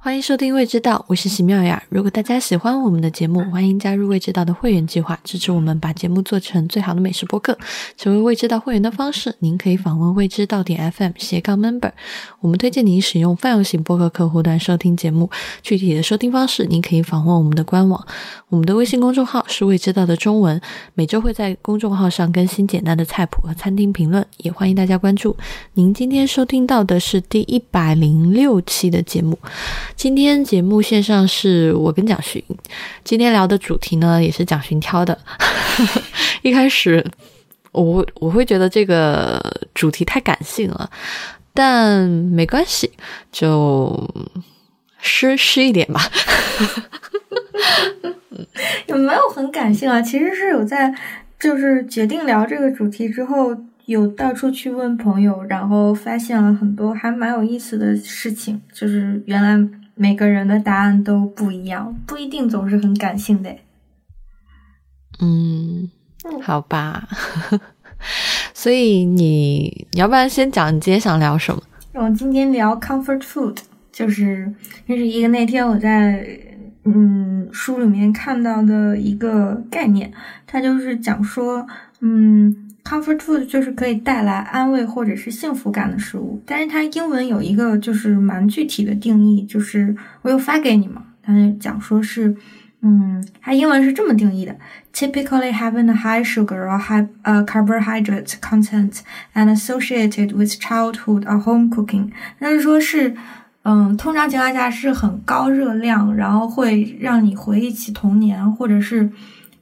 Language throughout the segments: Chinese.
欢迎收听《未知道》，我是席妙雅。如果大家喜欢我们的节目，欢迎加入《未知道》的会员计划，支持我们把节目做成最好的美食播客。成为《未知道》会员的方式，您可以访问未知道点 FM 斜杠 Member。我们推荐您使用泛用型播客客户端收听节目。具体的收听方式，您可以访问我们的官网。我们的微信公众号是“未知道”的中文，每周会在公众号上更新简单的菜谱和餐厅评论，也欢迎大家关注。您今天收听到的是第一百零六期的节目。今天节目线上是我跟蒋勋，今天聊的主题呢也是蒋勋挑的。一开始我我会觉得这个主题太感性了，但没关系，就湿湿一点吧。有没有很感性啊？其实是有在，就是决定聊这个主题之后，有到处去问朋友，然后发现了很多还蛮有意思的事情，就是原来。每个人的答案都不一样，不一定总是很感性的。嗯，好吧。所以你你要不然先讲你今天想聊什么？我今天聊 comfort food，就是这是一个那天我在嗯书里面看到的一个概念，它就是讲说嗯。Comfort food 就是可以带来安慰或者是幸福感的食物，但是它英文有一个就是蛮具体的定义，就是我有发给你嘛，它讲说是，嗯，它英文是这么定义的：typically having a high sugar or high uh carbohydrate content and associated with childhood or home cooking。那就说是，嗯，通常情况下是很高热量，然后会让你回忆起童年，或者是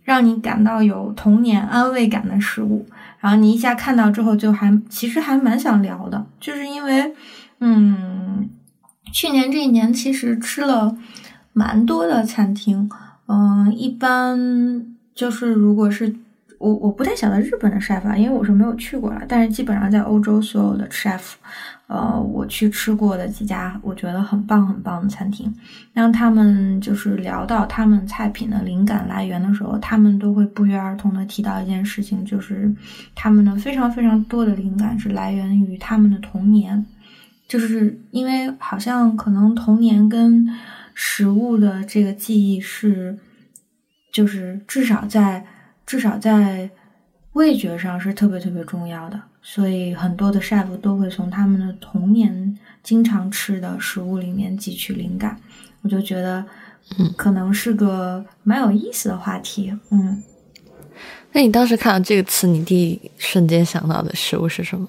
让你感到有童年安慰感的食物。然后你一下看到之后，就还其实还蛮想聊的，就是因为，嗯，去年这一年其实吃了蛮多的餐厅，嗯，一般就是如果是我我不太晓得日本的 chef，因为我是没有去过了，但是基本上在欧洲所有的 chef。呃，我去吃过的几家我觉得很棒很棒的餐厅，当他们就是聊到他们菜品的灵感来源的时候，他们都会不约而同的提到一件事情，就是他们的非常非常多的灵感是来源于他们的童年，就是因为好像可能童年跟食物的这个记忆是，就是至少在至少在味觉上是特别特别重要的。所以很多的 chef 都会从他们的童年经常吃的食物里面汲取灵感，我就觉得，嗯，可能是个蛮有意思的话题，嗯。那你当时看到这个词，你第一瞬间想到的食物是什么？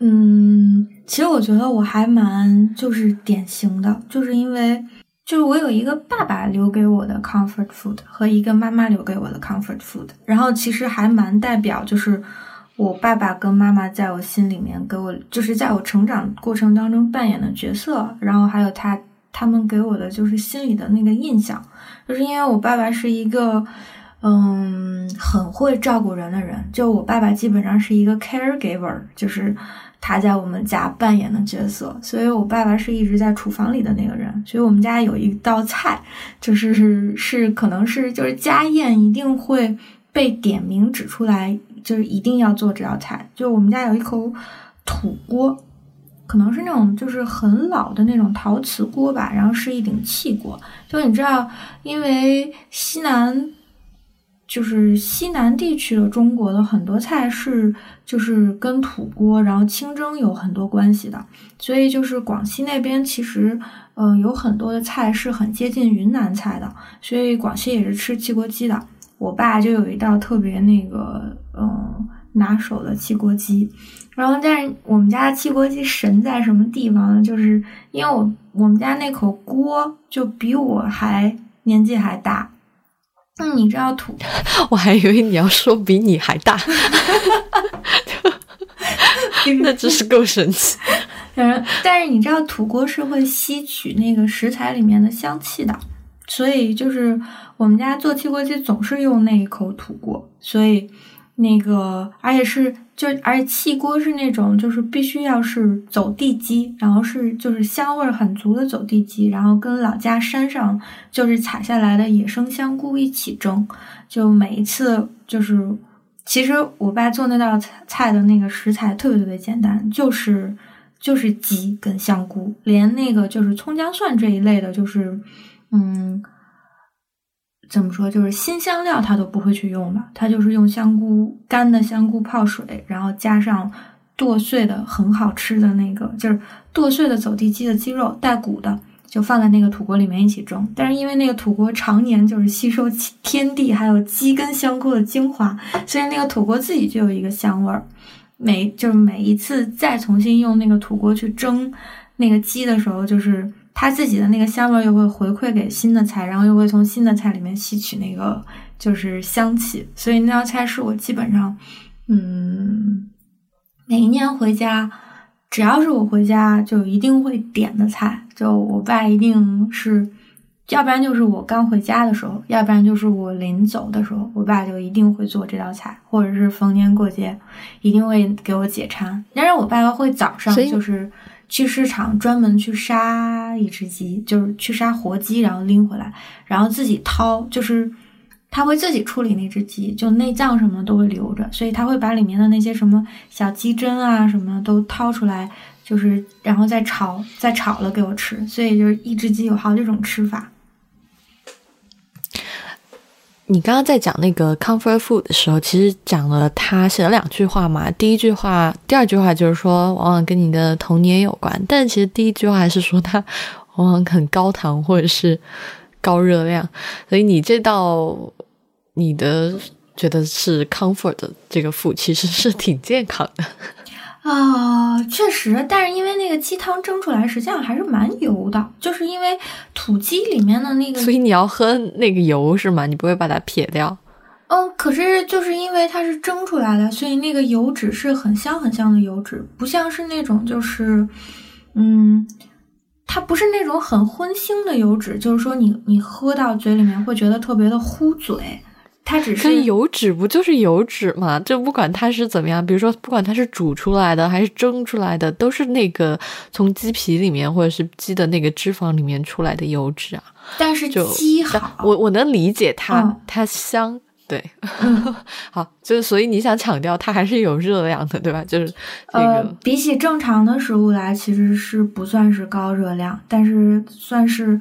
嗯，其实我觉得我还蛮就是典型的，就是因为就是我有一个爸爸留给我的 comfort food 和一个妈妈留给我的 comfort food，然后其实还蛮代表就是。我爸爸跟妈妈在我心里面给我，就是在我成长过程当中扮演的角色，然后还有他他们给我的就是心里的那个印象，就是因为我爸爸是一个嗯会照顾人的人，就我爸爸基本上是一个 caregiver，就是他在我们家扮演的角色，所以我爸爸是一直在厨房里的那个人，所以我们家有一道菜，就是是是可能是就是家宴一定会被点名指出来。就是一定要做这道菜。就我们家有一口土锅，可能是那种就是很老的那种陶瓷锅吧，然后是一顶气锅。就你知道，因为西南就是西南地区的中国的很多菜是就是跟土锅，然后清蒸有很多关系的。所以就是广西那边其实嗯有很多的菜是很接近云南菜的，所以广西也是吃汽锅鸡的。我爸就有一道特别那个嗯拿手的汽锅鸡，然后但是我们家的汽锅鸡神在什么地方呢？就是因为我我们家那口锅就比我还年纪还大。那你知道土？我还以为你要说比你还大，那真是够神奇。反正但是你知道土锅是会吸取那个食材里面的香气的。所以就是我们家做汽锅鸡总是用那一口土锅，所以那个而且是就而且汽锅是那种就是必须要是走地鸡，然后是就是香味很足的走地鸡，然后跟老家山上就是采下来的野生香菇一起蒸，就每一次就是其实我爸做那道菜的那个食材特别特别简单，就是就是鸡跟香菇，连那个就是葱姜蒜这一类的，就是嗯，怎么说，就是新香料它都不会去用的，它就是用香菇干的香菇泡水，然后加上剁碎的很好吃的那个，就是剁碎的走地鸡的鸡肉带骨的。就放在那个土锅里面一起蒸，但是因为那个土锅常年就是吸收天地还有鸡跟香菇的精华，所以那个土锅自己就有一个香味儿。每就是每一次再重新用那个土锅去蒸那个鸡的时候，就是它自己的那个香味又会回馈给新的菜，然后又会从新的菜里面吸取那个就是香气。所以那道菜是我基本上，嗯，每一年回家。只要是我回家，就一定会点的菜。就我爸一定是，要不然就是我刚回家的时候，要不然就是我临走的时候，我爸就一定会做这道菜，或者是逢年过节一定会给我解馋。但是我爸爸会早上就是去市场专门去杀一只鸡，就是去杀活鸡，然后拎回来，然后自己掏，就是。他会自己处理那只鸡，就内脏什么都会留着，所以他会把里面的那些什么小鸡胗啊什么都掏出来，就是然后再炒，再炒了给我吃。所以就是一只鸡有好几种吃法。你刚刚在讲那个 comfort food 的时候，其实讲了他写了两句话嘛。第一句话，第二句话就是说往往跟你的童年有关，但其实第一句话还是说它往往很高糖或者是高热量，所以你这道。你的觉得是 comfort 的这个腹其实是挺健康的啊，确实，但是因为那个鸡汤蒸出来实际上还是蛮油的，就是因为土鸡里面的那个，所以你要喝那个油是吗？你不会把它撇掉？嗯，可是就是因为它是蒸出来的，所以那个油脂是很香很香的油脂，不像是那种就是嗯。它不是那种很荤腥的油脂，就是说你你喝到嘴里面会觉得特别的糊嘴。它只是油脂，不就是油脂吗？就不管它是怎么样，比如说不管它是煮出来的还是蒸出来的，都是那个从鸡皮里面或者是鸡的那个脂肪里面出来的油脂啊。但是鸡好，我我能理解它，它香，对，好，就是所以你想强调它还是有热量的，对吧？就是呃，比起正常的食物来，其实是不算是高热量，但是算是。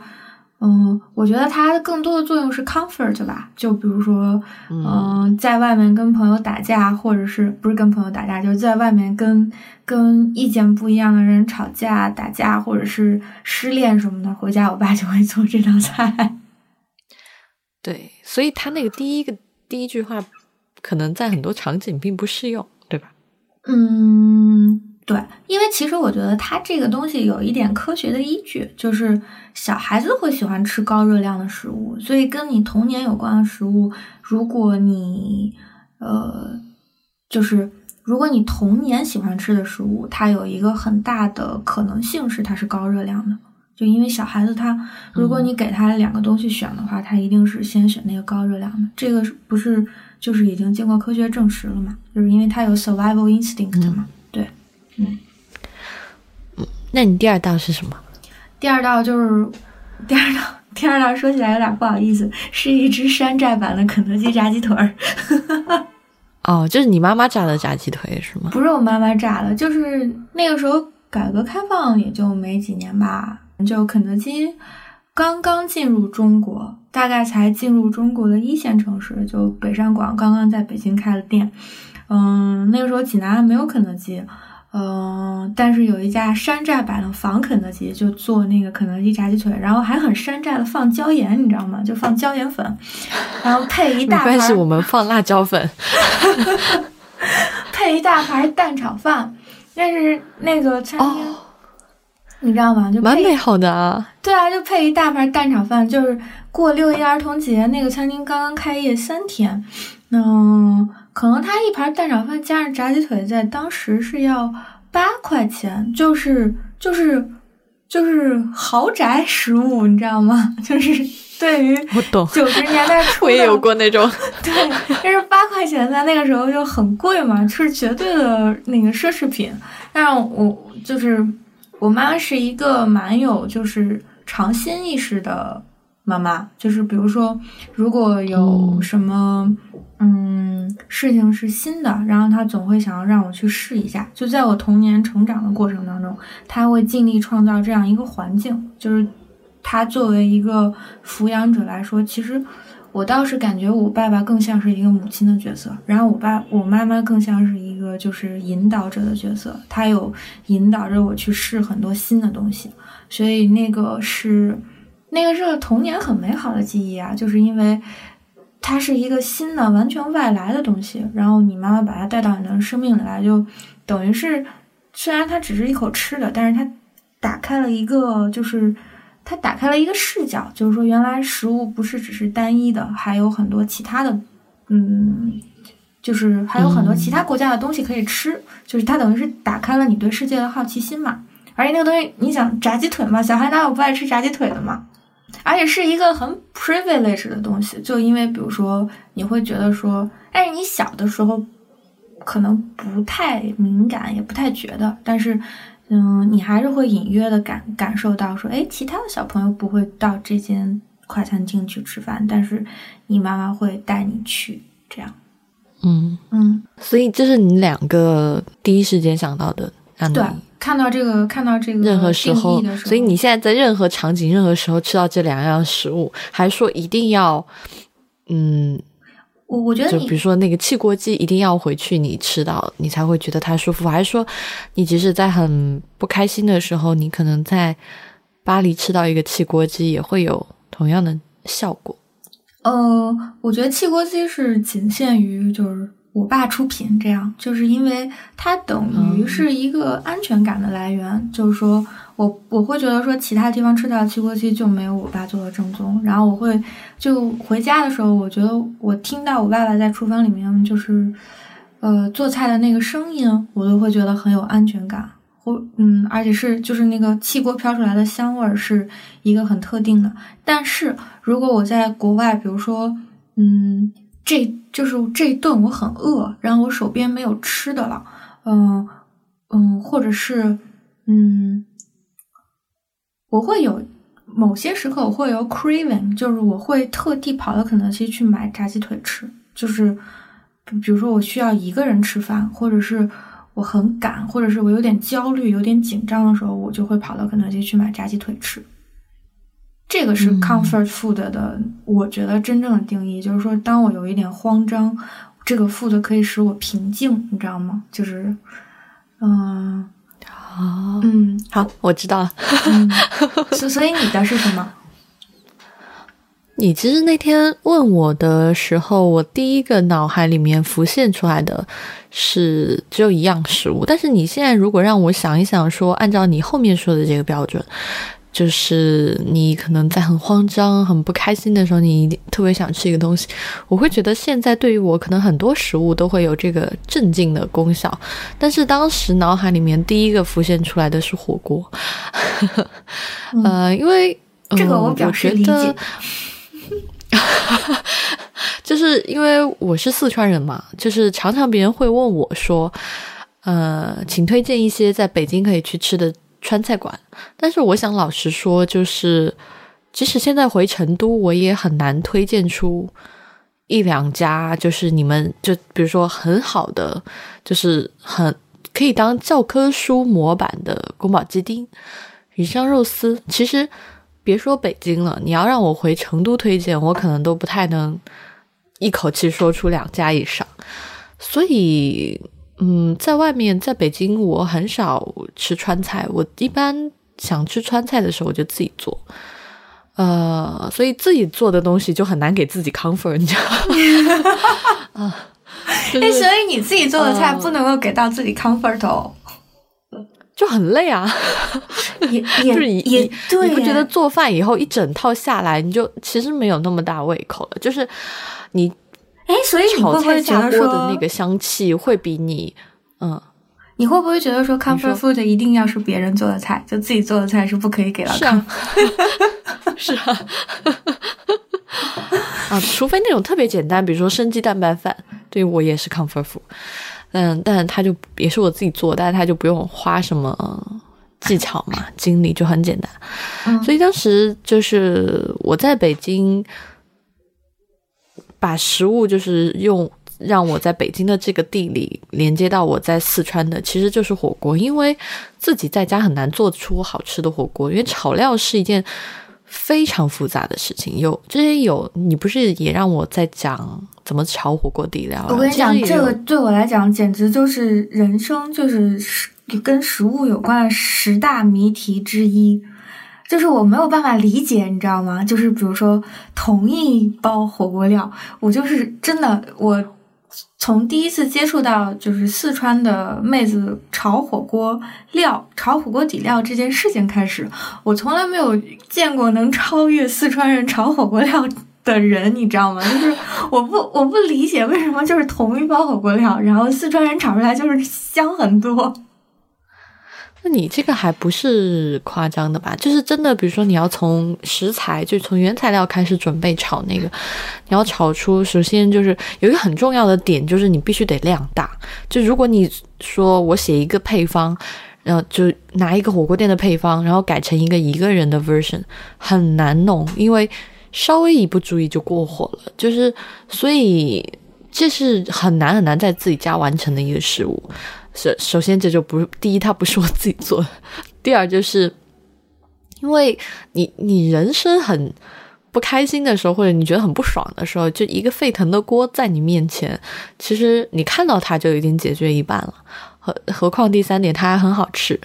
嗯，我觉得它更多的作用是 comfort 吧，就比如说，嗯，在外面跟朋友打架，或者是不是跟朋友打架，就是在外面跟跟意见不一样的人吵架、打架，或者是失恋什么的，回家我爸就会做这道菜。对，所以他那个第一个第一句话，可能在很多场景并不适用，对吧？嗯。对，因为其实我觉得它这个东西有一点科学的依据，就是小孩子会喜欢吃高热量的食物，所以跟你童年有关的食物，如果你呃，就是如果你童年喜欢吃的食物，它有一个很大的可能性是它是高热量的，就因为小孩子他，如果你给他两个东西选的话，他一定是先选那个高热量的，这个是不是就是已经经过科学证实了嘛？就是因为他有 survival instinct 嘛。嗯，嗯，那你第二道是什么？第二道就是第二道，第二道说起来有点不好意思，是一只山寨版的肯德基炸鸡腿儿。哦，就是你妈妈炸的炸鸡腿是吗？不是我妈妈炸的，就是那个时候改革开放也就没几年吧，就肯德基刚刚进入中国，大概才进入中国的一线城市，就北上广刚刚在北京开了店。嗯，那个时候济南还没有肯德基。嗯，但是有一家山寨版的仿肯德基，就做那个肯德基炸鸡腿，然后还很山寨的放椒盐，你知道吗？就放椒盐粉，然后配一大盘。没关系，我们放辣椒粉。配一大盘蛋炒饭，但是那个餐厅，你知道吗？就蛮美好的啊。对啊，就配一大盘蛋炒饭，就是过六一儿童节，那个餐厅刚刚开业三天，嗯。可能他一盘蛋炒饭加上炸鸡腿，在当时是要八块钱，就是就是就是豪宅食物，你知道吗？就是对于我懂九十年代初，我也有过那种，对，但是八块钱在那个时候就很贵嘛，是绝对的那个奢侈品。但我就是我妈是一个蛮有就是尝新意识的。妈妈，就是比如说，如果有什么嗯事情是新的，然后他总会想要让我去试一下。就在我童年成长的过程当中，他会尽力创造这样一个环境，就是他作为一个抚养者来说，其实。我倒是感觉我爸爸更像是一个母亲的角色，然后我爸我妈妈更像是一个就是引导者的角色，他有引导着我去试很多新的东西，所以那个是那个是童年很美好的记忆啊，就是因为它是一个新的完全外来的东西，然后你妈妈把它带到你的生命里来，就等于是虽然它只是一口吃的，但是它打开了一个就是。它打开了一个视角，就是说，原来食物不是只是单一的，还有很多其他的，嗯，就是还有很多其他国家的东西可以吃。就是它等于是打开了你对世界的好奇心嘛。而且那个东西，你想炸鸡腿嘛，小孩哪有不爱吃炸鸡腿的嘛？而且是一个很 privilege 的东西，就因为比如说你会觉得说，但是你小的时候可能不太敏感，也不太觉得，但是。嗯，你还是会隐约的感感受到说，哎，其他的小朋友不会到这间快餐厅去吃饭，但是你妈妈会带你去，这样。嗯嗯，所以这是你两个第一时间想到的，对，看到这个，看到这个任何时候，所以你现在在任何场景、任何时候吃到这两样食物，还说一定要，嗯。我我觉得，就比如说那个汽锅鸡，一定要回去你吃到，你才会觉得它舒服。还是说，你即使在很不开心的时候，你可能在巴黎吃到一个汽锅鸡，也会有同样的效果。呃，我觉得汽锅鸡是仅限于就是。我爸出品，这样就是因为它等于是一个安全感的来源。就是说我我会觉得说其他地方吃到的汽锅鸡就没有我爸做的正宗。然后我会就回家的时候，我觉得我听到我爸爸在厨房里面就是呃做菜的那个声音，我都会觉得很有安全感。或嗯，而且是就是那个汽锅飘出来的香味儿是一个很特定的。但是如果我在国外，比如说嗯。这就是这一顿我很饿，然后我手边没有吃的了，嗯嗯，或者是嗯，我会有某些时刻我会有 craving，就是我会特地跑到肯德基去买炸鸡腿吃，就是比如说我需要一个人吃饭，或者是我很赶，或者是我有点焦虑、有点紧张的时候，我就会跑到肯德基去买炸鸡腿吃。这个是 comfort food 的，我觉得真正的定义就是说，当我有一点慌张，这个 food 可以使我平静，你知道吗？就是，嗯，好，嗯，好，我知道了。所所以你的是什么？你其实那天问我的时候，我第一个脑海里面浮现出来的是只有一样食物，但是你现在如果让我想一想，说按照你后面说的这个标准。就是你可能在很慌张、很不开心的时候，你特别想吃一个东西。我会觉得现在对于我，可能很多食物都会有这个镇静的功效。但是当时脑海里面第一个浮现出来的是火锅，呃，因为这个我表示理解，就是因为我是四川人嘛，就是常常别人会问我说，呃，请推荐一些在北京可以去吃的。川菜馆，但是我想老实说，就是即使现在回成都，我也很难推荐出一两家，就是你们就比如说很好的，就是很可以当教科书模板的宫保鸡丁、鱼香肉丝。其实别说北京了，你要让我回成都推荐，我可能都不太能一口气说出两家以上，所以。嗯，在外面，在北京，我很少吃川菜。我一般想吃川菜的时候，我就自己做。呃，所以自己做的东西就很难给自己 comfort，你知道吗？啊，哎，所以你自己做的菜不能够给到自己 comfort 哦，就很累啊。也也也对，你不觉得做饭以后一整套下来，你就其实没有那么大胃口了？就是你。哎，所以你会不会觉得说的那个香气会比你，嗯，你会不会觉得说 comfort food 一定要是别人做的菜，就自己做的菜是不可以给到？是啊，是啊，啊，除非那种特别简单，比如说生鸡蛋拌饭，对我也是 comfort food，嗯，但他就也是我自己做，但是他就不用花什么技巧嘛，经历就很简单。嗯所以当时就是我在北京，把食物就是用让我在北京的这个地理连接到我在四川的，其实就是火锅，因为自己在家很难做出好吃的火锅，因为炒料是一件非常复杂的事情。有之前有你不是也让我在讲怎么炒火锅底料啊？我跟你讲，这个对我来讲简直就是人生，就是食跟食物有关的十大谜题之一。就是我没有办法理解，你知道吗？就是比如说同一包火锅料，我就是真的我。从第一次接触到就是四川的妹子炒火锅料、炒火锅底料这件事情开始，我从来没有见过能超越四川人炒火锅料的人，你知道吗？就是我不我不理解为什么就是同一包火锅料，然后四川人炒出来就是香很多。你这个还不是夸张的吧？就是真的，比如说你要从食材，就从原材料开始准备炒那个，你要炒出，首先就是有一个很重要的点，就是你必须得量大。就如果你说我写一个配方，然后就拿一个火锅店的配方，然后改成一个一个人的 version，很难弄，因为稍微一不注意就过火了。就是所以这是很难很难在自己家完成的一个事物。首首先，这就不是第一，它不是我自己做的；第二，就是因为你你人生很不开心的时候，或者你觉得很不爽的时候，就一个沸腾的锅在你面前，其实你看到它就已经解决一半了。何何况第三点，它还很好吃。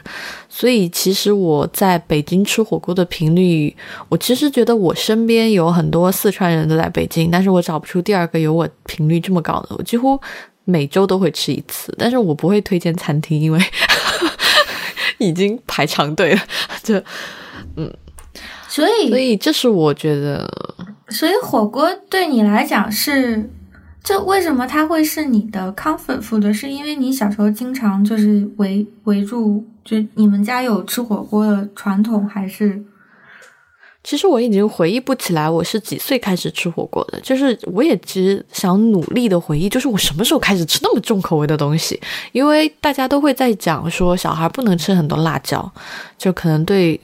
所以，其实我在北京吃火锅的频率，我其实觉得我身边有很多四川人都在北京，但是我找不出第二个有我频率这么高的。我几乎。每周都会吃一次，但是我不会推荐餐厅，因为 已经排长队了。就嗯，所以所以这是我觉得，所以火锅对你来讲是，这为什么它会是你的 comfort food？是因为你小时候经常就是围围住，就你们家有吃火锅的传统，还是？其实我已经回忆不起来我是几岁开始吃火锅的，就是我也其实想努力的回忆，就是我什么时候开始吃那么重口味的东西？因为大家都会在讲说小孩不能吃很多辣椒，就可能对，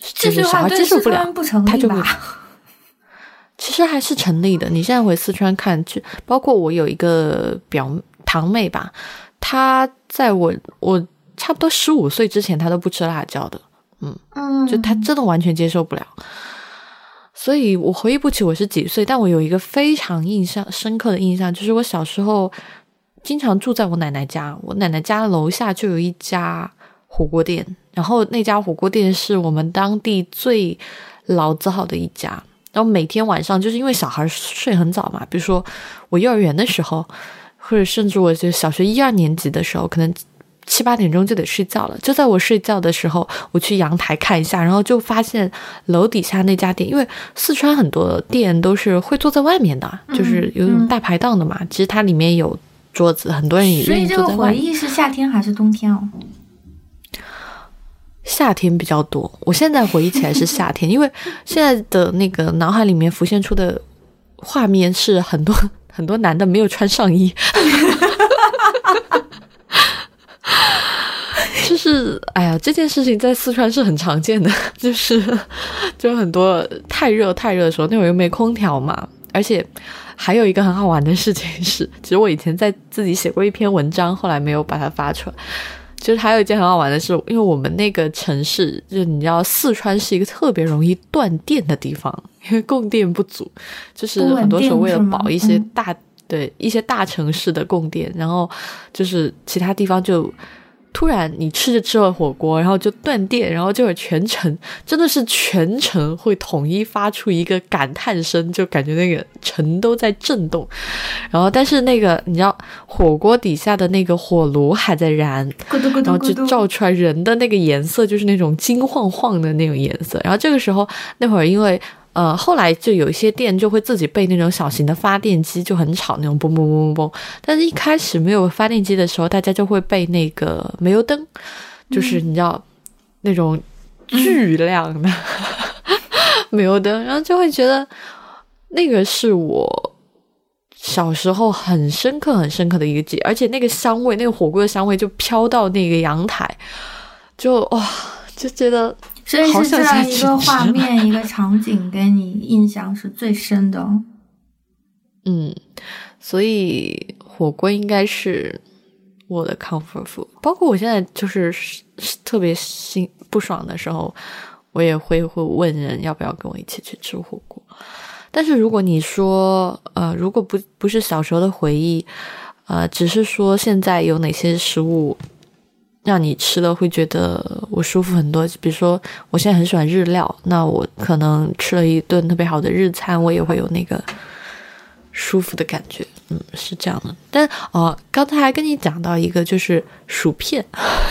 这句话接受不了，不成立吧？其实还是成立的。你现在回四川看，就包括我有一个表堂妹吧，她在我我差不多十五岁之前，她都不吃辣椒的。嗯，就他真的完全接受不了，所以我回忆不起我是几岁，但我有一个非常印象深刻的印象，就是我小时候经常住在我奶奶家，我奶奶家楼下就有一家火锅店，然后那家火锅店是我们当地最老字号的一家，然后每天晚上就是因为小孩睡很早嘛，比如说我幼儿园的时候，或者甚至我就小学一二年级的时候，可能。七八点钟就得睡觉了，就在我睡觉的时候，我去阳台看一下，然后就发现楼底下那家店，因为四川很多店都是会坐在外面的，就是有种大排档的嘛。其实它里面有桌子，很多人也愿意坐在外。回忆是夏天还是冬天哦？夏天比较多。我现在回忆起来是夏天，因为现在的那个脑海里面浮现出的画面是很多 很多男的没有穿上衣。就是哎呀，这件事情在四川是很常见的，就是就很多太热太热的时候，那会儿又没空调嘛。而且还有一个很好玩的事情是，其实我以前在自己写过一篇文章，后来没有把它发出来。就是还有一件很好玩的事，因为我们那个城市，就你知道，四川是一个特别容易断电的地方，因为供电不足，就是很多时候为了保一些大对一些大城市的供电，然后就是其他地方就。突然，你吃着吃着火锅，然后就断电，然后就有全程真的是全程会统一发出一个感叹声，就感觉那个城都在震动。然后，但是那个你知道，火锅底下的那个火炉还在燃，然后就照出来人的那个颜色，就是那种金晃晃的那种颜色。然后这个时候，那会儿因为。呃，后来就有一些店就会自己备那种小型的发电机，就很吵那种嘣嘣嘣嘣嘣。但是一开始没有发电机的时候，大家就会备那个煤油灯，就是你知道那种巨亮的 煤油灯，然后就会觉得那个是我小时候很深刻、很深刻的一个记忆，而且那个香味，那个火锅的香味就飘到那个阳台，就哇。就觉得所以是这样一个画面、一个场景给你印象是最深的。嗯，所以火锅应该是我的 comfort food。包括我现在就是特别心不爽的时候，我也会会问人要不要跟我一起去吃火锅。但是如果你说，呃，如果不不是小时候的回忆，呃，只是说现在有哪些食物让你吃了会觉得我舒服很多，比如说我现在很喜欢日料，那我可能吃了一顿特别好的日餐，我也会有那个舒服的感觉，嗯，是这样的。但哦，刚才还跟你讲到一个就是薯片，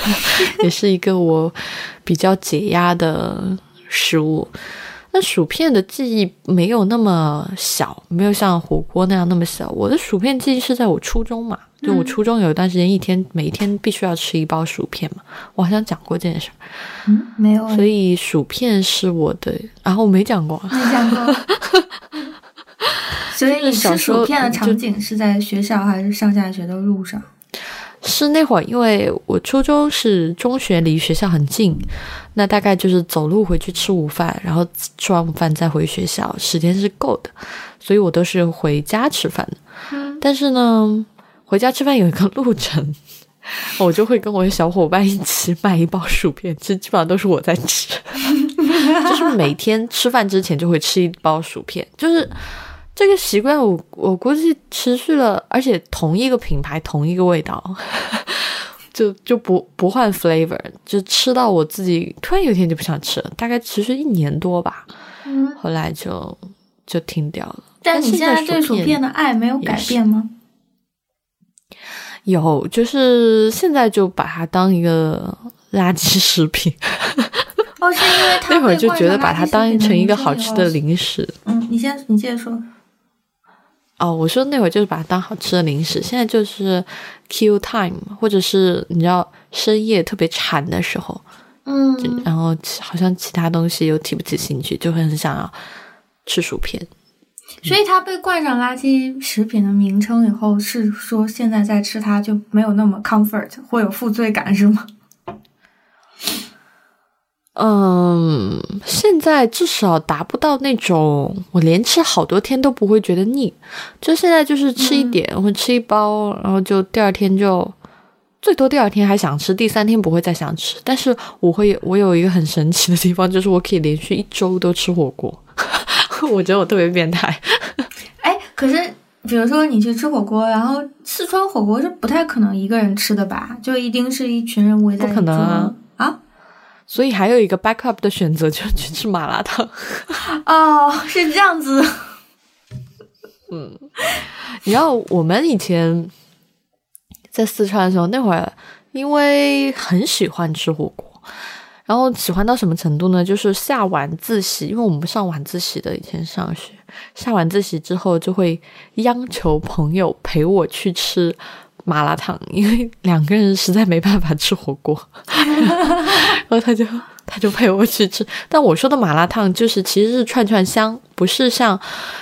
也是一个我比较解压的食物。那薯片的记忆没有那么小，没有像火锅那样那么小。我的薯片记忆是在我初中嘛，就我初中有一段时间，一天每天必须要吃一包薯片嘛。我好像讲过这件事儿，嗯，没有，所以薯片是我的，然后我没讲过。没讲过。所以你吃薯片的场景是在学校还是上下学的路上？是那会儿，因为我初中是中学，离学校很近，那大概就是走路回去吃午饭，然后吃完午饭再回学校，时间是够的，所以我都是回家吃饭的。嗯但是呢，回家吃饭有一个路程，我就会跟我的小伙伴一起买一包薯片，其实基本上都是我在吃，就是每天吃饭之前就会吃一包薯片，就是这个习惯我，我估计持续了，而且同一个品牌，同一个味道，就就不不换 flavor，就吃到我自己突然有一天就不想吃了，大概持续一年多吧，嗯，后来就就停掉了。但你现现在对薯片的爱没有改变吗？有，就是现在就把它当一个垃圾食品，哦，是因为它那会儿就觉得把它当成一个好吃的零食。嗯，你先你接着说。哦，我说那会儿就是把它当好吃的零食，现在就是 Q time，或者是你知道深夜特别馋的时候，嗯，然后好像其他东西又提不起兴趣，就会很想要吃薯片。所以它被冠上垃圾食品的名称以后，是说现在在吃它就没有那么 comfort，会有负罪感是吗？嗯，现在至少达不到那种我连吃好多天都不会觉得腻，就现在就是吃一点，或吃一包，然后就第二天就最多第二天还想吃，第三天不会再想吃。但是我会，我有一个很神奇的地方，就是我可以连续一周都吃火锅，我觉得我特别变态。哎，可是比如说你去吃火锅，然后四川火锅是不太可能一个人吃的吧？就一定是一群人围在一不可能所以还有一个 backup 的选择，就是去吃麻辣烫。哦，是这样子。嗯你知道我们以前在四川的时候，那会儿因为很喜欢吃火锅，然后喜欢到什么程度呢？就是下晚自习，因为我们上晚自习的，以前上学，下晚自习之后就会央求朋友陪我去吃麻辣烫，因为两个人实在没办法吃火锅，然后他就他就陪我去吃。但我说的麻辣烫就是其实是串串香，不是像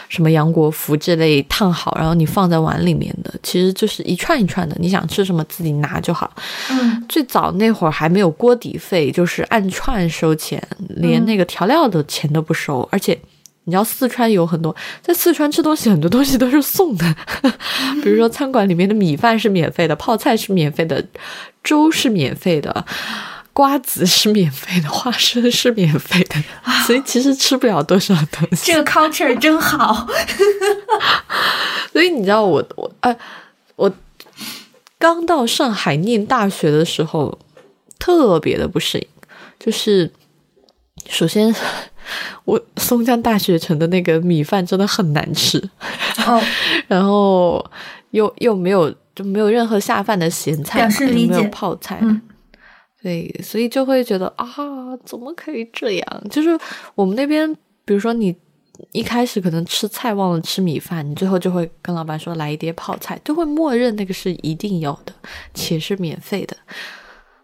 什么杨国福这类烫好然后你放在碗里面的，其实就是一串一串的，你想吃什么自己拿就好。嗯最早那会儿还没有锅底费，就是按串收钱，连那个调料的钱都不收，而且。你知道四川有很多，在四川吃东西很多东西都是送的，比如说餐馆里面的米饭是免费的，泡菜是免费的，粥是免费的，瓜子是免费的，花生是免费的，所以其实吃不了多少东西。这个 culture 真好。所以你知道我我呃我刚到上海念大学的时候，特别的不适应，就是首先我松江大学城的那个米饭真的很难吃，哦，然后又又没有就没有任何下饭的咸菜嘛，表示理也没有泡菜，嗯。对，所以就会觉得啊，怎么可以这样？就是我们那边，比如说你一开始可能吃菜忘了吃米饭，你最后就会跟老板说来一碟泡菜，就会默认那个是一定有的，且是免费的。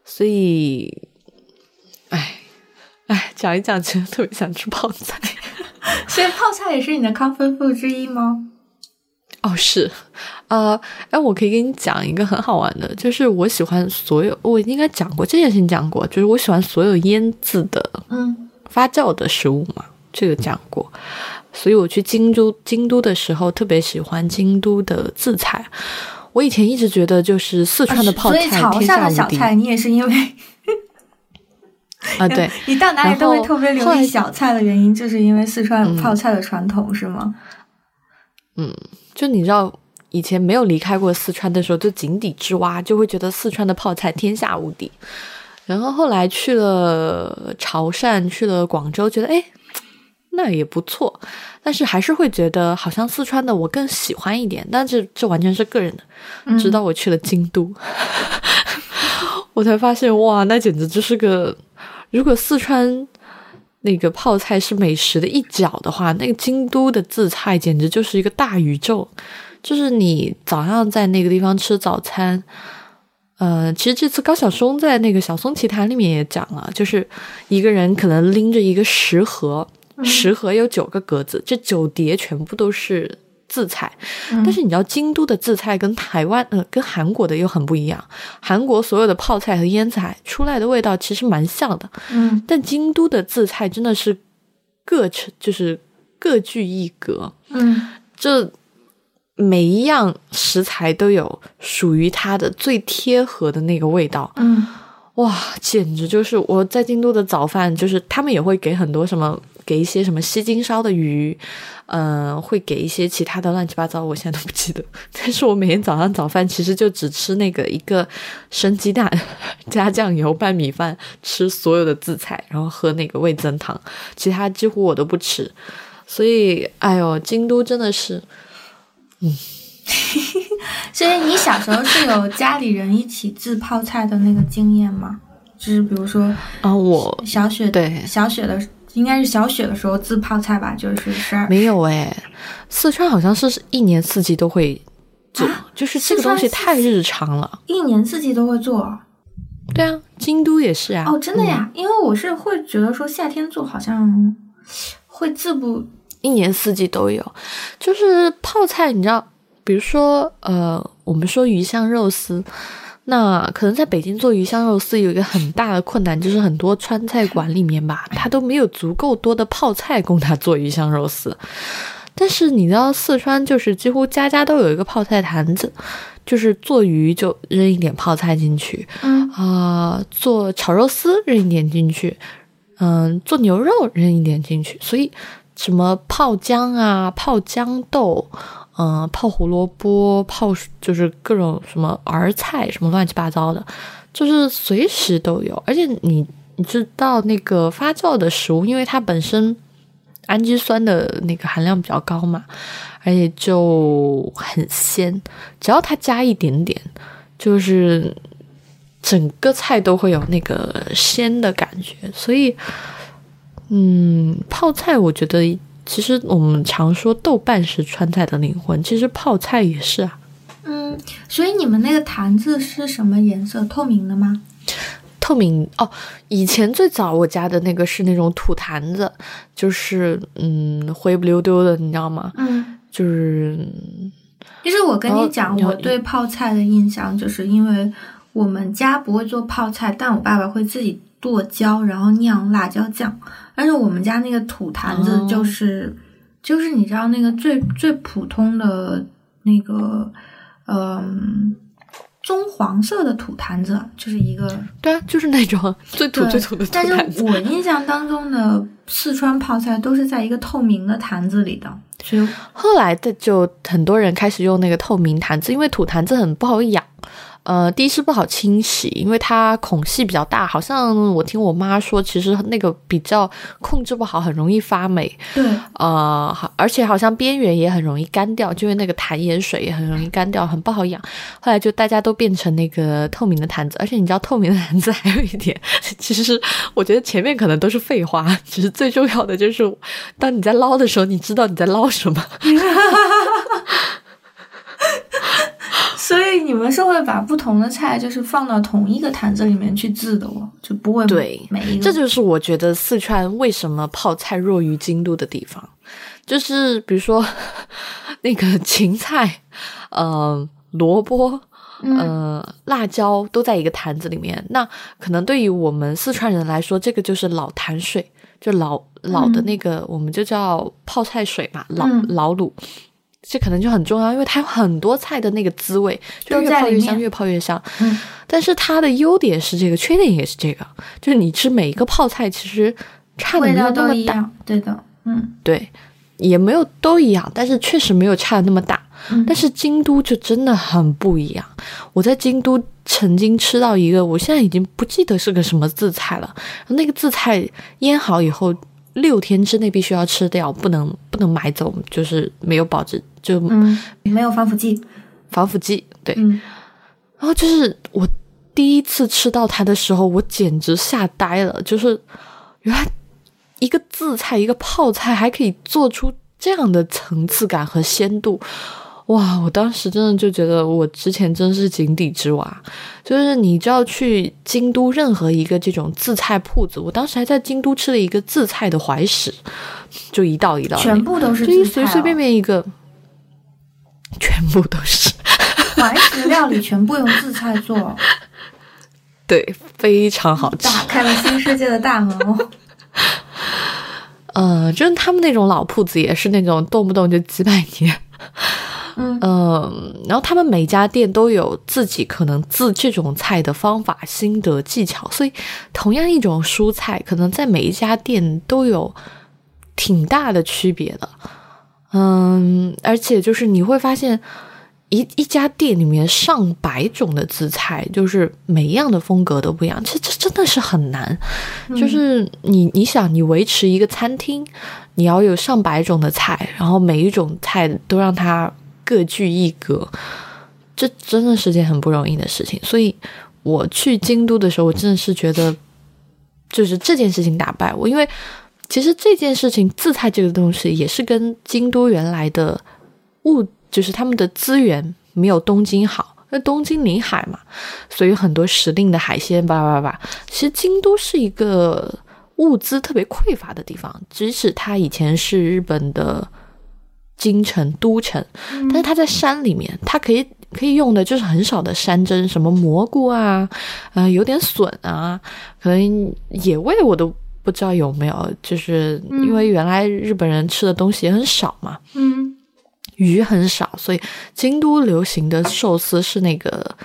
所以，哎哎，讲一讲，其实特别想吃泡菜。所以泡菜也是你的 comfort food 之一吗？哦，是，呃，哎，我可以给你讲一个很好玩的，就是我喜欢所有，我应该讲过这件事情，讲过，就是我喜欢所有腌制的、嗯发酵的食物嘛，这个讲过。所以我去京都，京都的时候特别喜欢京都的渍菜。我以前一直觉得，就是四川的泡所菜以潮汕天下无敌的小菜，你也是因为啊，对，你到哪里都会特别留意小菜的原因，就是因为四川有嗯泡菜的传统，是吗？嗯就你知道，以前没有离开过四川的时候，就井底之蛙，就会觉得四川的泡菜天下无敌。然后后来去了潮汕，去了广州，觉得哎，那也不错，但是还是会觉得好像四川的我更喜欢一点。但这这完全是个人的。嗯直到我去了京都，我才发现哇，那简直就是个，如果四川那个泡菜是美食的一角的话，那个京都的自菜简直就是一个大宇宙。就是你早上在那个地方吃早餐，呃，其实这次高晓松在那个晓松奇谈里面也讲了，就是一个人可能拎着一个食盒，食盒有九个格子，这九碟全部都是渍菜。嗯但是你知道，京都的自菜跟台湾呃跟韩国的又很不一样。韩国所有的泡菜和腌菜出来的味道其实蛮像的，嗯但京都的自菜真的是各成就是各具一格，嗯这每一样食材都有属于它的最贴合的那个味道。嗯哇，简直就是我在京都的早饭，就是他们也会给很多什么，给一些什么西京烧的鱼，嗯、会给一些其他的乱七八糟，我现在都不记得。但是我每天早上早饭其实就只吃那个一个生鸡蛋加酱油拌米饭，吃所有的渍菜，然后喝那个味增汤，其他几乎我都不吃。所以，哎呦，京都真的是，所以你小时候是有家里人一起制泡菜的那个经验吗？就是比如说啊，我小雪对小雪的应该是小雪的时候自泡菜吧，就是十二没有哎，四川好像是一年四季都会做，啊就是这个东西太日常了。一年四季都会做对啊，京都也是啊。哦，真的呀？因为我是会觉得说夏天做好像会自不一年四季都有。就是泡菜，你知道，比如说呃，我们说鱼香肉丝，那可能在北京做鱼香肉丝有一个很大的困难，就是很多川菜馆里面吧，它都没有足够多的泡菜供它做鱼香肉丝。但是你知道，四川就是几乎家家都有一个泡菜坛子，就是做鱼就扔一点泡菜进去，嗯啊、做炒肉丝扔一点进去，嗯、做牛肉扔一点进去，所以什么泡姜啊、泡豇豆，嗯、泡胡萝卜、泡就是各种什么儿菜，什么乱七八糟的，就是随时都有。而且你你知道那个发酵的食物，因为它本身氨基酸的那个含量比较高嘛，而且就很鲜，只要它加一点点，就是整个菜都会有那个鲜的感觉。所以，嗯，泡菜我觉得其实我们常说豆瓣是川菜的灵魂，其实泡菜也是啊。嗯，所以你们那个坛子是什么颜色？透明的吗？透明哦，以前最早我家的那个是那种土坛子，就是嗯灰不溜丢的，你知道吗？嗯，就是其实我跟你讲，我对泡菜的印象，就是因为我们家不会做泡菜，但我爸爸会自己剁椒，然后酿辣椒酱。但是我们家那个土坛子哦就是、就是你知道那个最最普通的那个嗯、棕黄色的土坛子，就是一个对啊，就是那种最土最土的土但坛子。是我印象当中的四川泡菜都是在一个透明的坛子里的，所以后来的就很多人开始用那个透明坛子，因为土坛子很不好养。呃，第一是不好清洗，因为它孔隙比较大，好像我听我妈说，其实那个比较控制不好，很容易发霉。对呃，好而且好像边缘也很容易干掉，就因为那个弹盐水也很容易干掉，很不好养。后来就大家都变成那个透明的坛子，而且你知道透明的坛子 还有一点，其实我觉得前面可能都是废话，其实最重要的就是当你在捞的时候，你知道你在捞什么。所以你们是会把不同的菜就是放到同一个坛子里面去制的哦，就不会对每一个这就是我觉得四川为什么泡菜弱于京都的地方。就是比如说 那个芹菜，呃，萝卜。呃，辣椒都在一个坛子里面，那可能对于我们四川人来说，这个就是老坛水，就老老的那个，我们就叫泡菜水嘛，老老卤，这可能就很重要，因为它有很多菜的那个滋味，就越泡越香，越泡越香。嗯，但是它的优点是这个，缺点也是这个，就是你吃每一个泡菜，其实差的没有那么大，对的，嗯，对，也没有都一样，但是确实没有差的那么大。但是京都就真的很不一样。我在京都曾经吃到一个，我现在已经不记得是个什么字菜了。那个字菜腌好以后，六天之内必须要吃掉，不能不能买走，就是没有保质，就没有防腐剂。防腐剂，对。然后就是我第一次吃到它的时候，我简直吓呆了。就是原来一个渍菜，一个泡菜，还可以做出这样的层次感和鲜度。哇！我当时真的就觉得，我之前真是井底之蛙。就是你知道去京都任何一个这种自菜铺子，我当时还在京都吃了一个自菜的怀石，就一道一道，全部都是就一随随便便一个，全部都是怀石料理，全部用自菜做，对，非常好吃，打开了新世界的大门哦。呃，就是他们那种老铺子，也是那种动不动就几百年。嗯，然后他们每家店都有自己可能自这种菜的方法、心得、技巧，所以同样一种蔬菜，可能在每一家店都有挺大的区别的。嗯，而且就是你会发现，一一家店里面上百种的紫菜，就是每一样的风格都不一样。其实这真的是很难，就是你你想你维持一个餐厅，你要有上百种的菜，然后每一种菜都让它。各具一格，这真的是件很不容易的事情。所以我去京都的时候，我真的是觉得，就是这件事情打败我。因为其实这件事情，自菜这个东西也是跟京都原来的物，就是他们的资源没有东京好。那东京临海嘛，所以很多时令的海鲜，叭叭叭。其实京都是一个物资特别匮乏的地方，即使它以前是日本的。京城都城，但是它在山里面，它可以可以用的就是很少的山珍，什么蘑菇啊，呃，有点笋啊，可能野味我都不知道有没有，就是因为原来日本人吃的东西也很少嘛，嗯，鱼很少，所以京都流行的寿司是那个